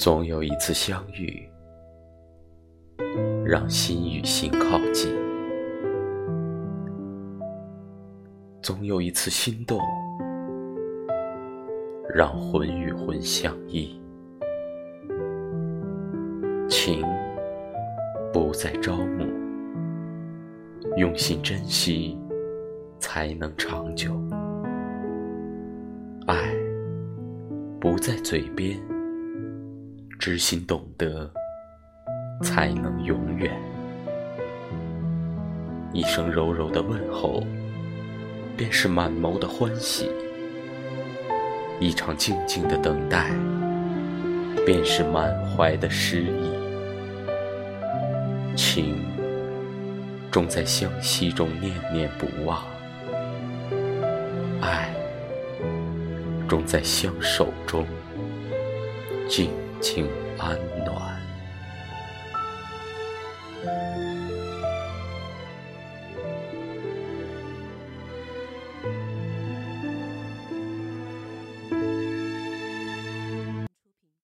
总有一次相遇，让心与心靠近；总有一次心动，让魂与魂相依。情不再朝暮，用心珍惜，才能长久。爱不在嘴边，知心懂得，才能永远。一声柔柔的问候，便是满眸的欢喜；一场静静的等待，便是满怀的诗意。情，终在相惜中念念不忘。爱终在相守中静请安暖。